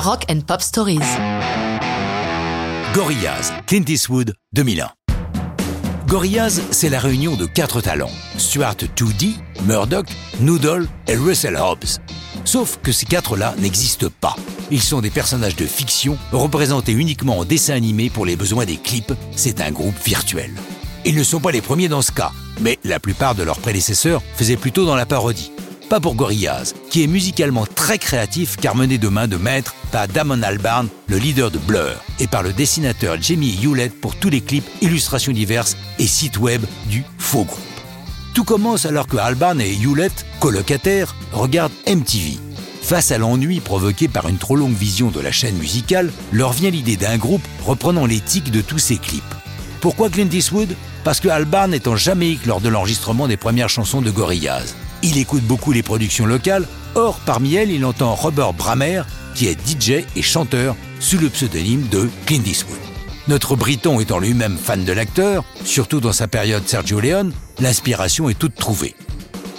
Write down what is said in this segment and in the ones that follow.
Rock and Pop Stories. Gorillaz, Clint Eastwood, 2001. Gorillaz, c'est la réunion de quatre talents. Stuart 2D, Murdoch, Noodle et Russell Hobbs. Sauf que ces quatre-là n'existent pas. Ils sont des personnages de fiction représentés uniquement en dessin animé pour les besoins des clips. C'est un groupe virtuel. Ils ne sont pas les premiers dans ce cas, mais la plupart de leurs prédécesseurs faisaient plutôt dans la parodie. Pas pour Gorillaz, qui est musicalement très créatif car mené de main de maître par Damon Albarn, le leader de Blur, et par le dessinateur Jamie Hewlett pour tous les clips, illustrations diverses et sites web du faux groupe. Tout commence alors que Albarn et Hewlett, colocataires, regardent MTV. Face à l'ennui provoqué par une trop longue vision de la chaîne musicale, leur vient l'idée d'un groupe reprenant l'éthique de tous ces clips. Pourquoi Clint Eastwood? Parce que Albarn est en Jamaïque lors de l'enregistrement des premières chansons de Gorillaz. Il écoute beaucoup les productions locales, or parmi elles il entend Robert Bramer, qui est DJ et chanteur sous le pseudonyme de Clint Eastwood. Notre Briton étant lui-même fan de l'acteur, surtout dans sa période Sergio Leone, l'inspiration est toute trouvée.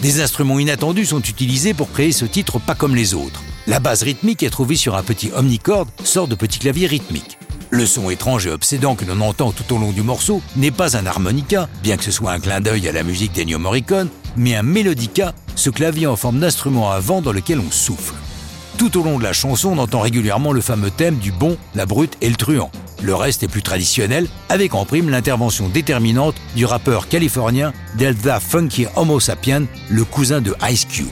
Des instruments inattendus sont utilisés pour créer ce titre pas comme les autres. La base rythmique est trouvée sur un petit omnichord, sort de petit clavier rythmique. Le son étrange et obsédant que l'on entend tout au long du morceau n'est pas un harmonica, bien que ce soit un clin d'œil à la musique d'Ennio Morricone, mais un mélodica, ce clavier en forme d'instrument à vent dans lequel on souffle. Tout au long de la chanson, on entend régulièrement le fameux thème du bon, la brute et le truand. Le reste est plus traditionnel, avec en prime l'intervention déterminante du rappeur californien Delta Funky Homo Sapien, le cousin de Ice Cube.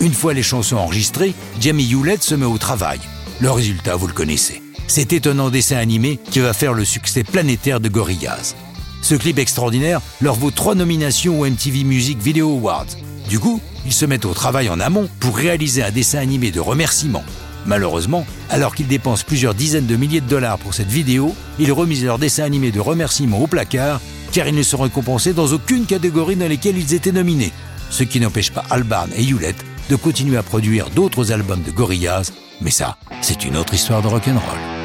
Une fois les chansons enregistrées, Jamie Hewlett se met au travail. Le résultat, vous le connaissez cet étonnant dessin animé qui va faire le succès planétaire de Gorillaz. Ce clip extraordinaire leur vaut trois nominations au MTV Music Video Awards. Du coup, ils se mettent au travail en amont pour réaliser un dessin animé de remerciements. Malheureusement, alors qu'ils dépensent plusieurs dizaines de milliers de dollars pour cette vidéo, ils remisent leur dessin animé de remerciements au placard car ils ne sont récompensés dans aucune catégorie dans lesquelles ils étaient nominés. Ce qui n'empêche pas Albarn et Hewlett de continuer à produire d'autres albums de Gorillaz, mais ça, c'est une autre histoire de rock'n'roll.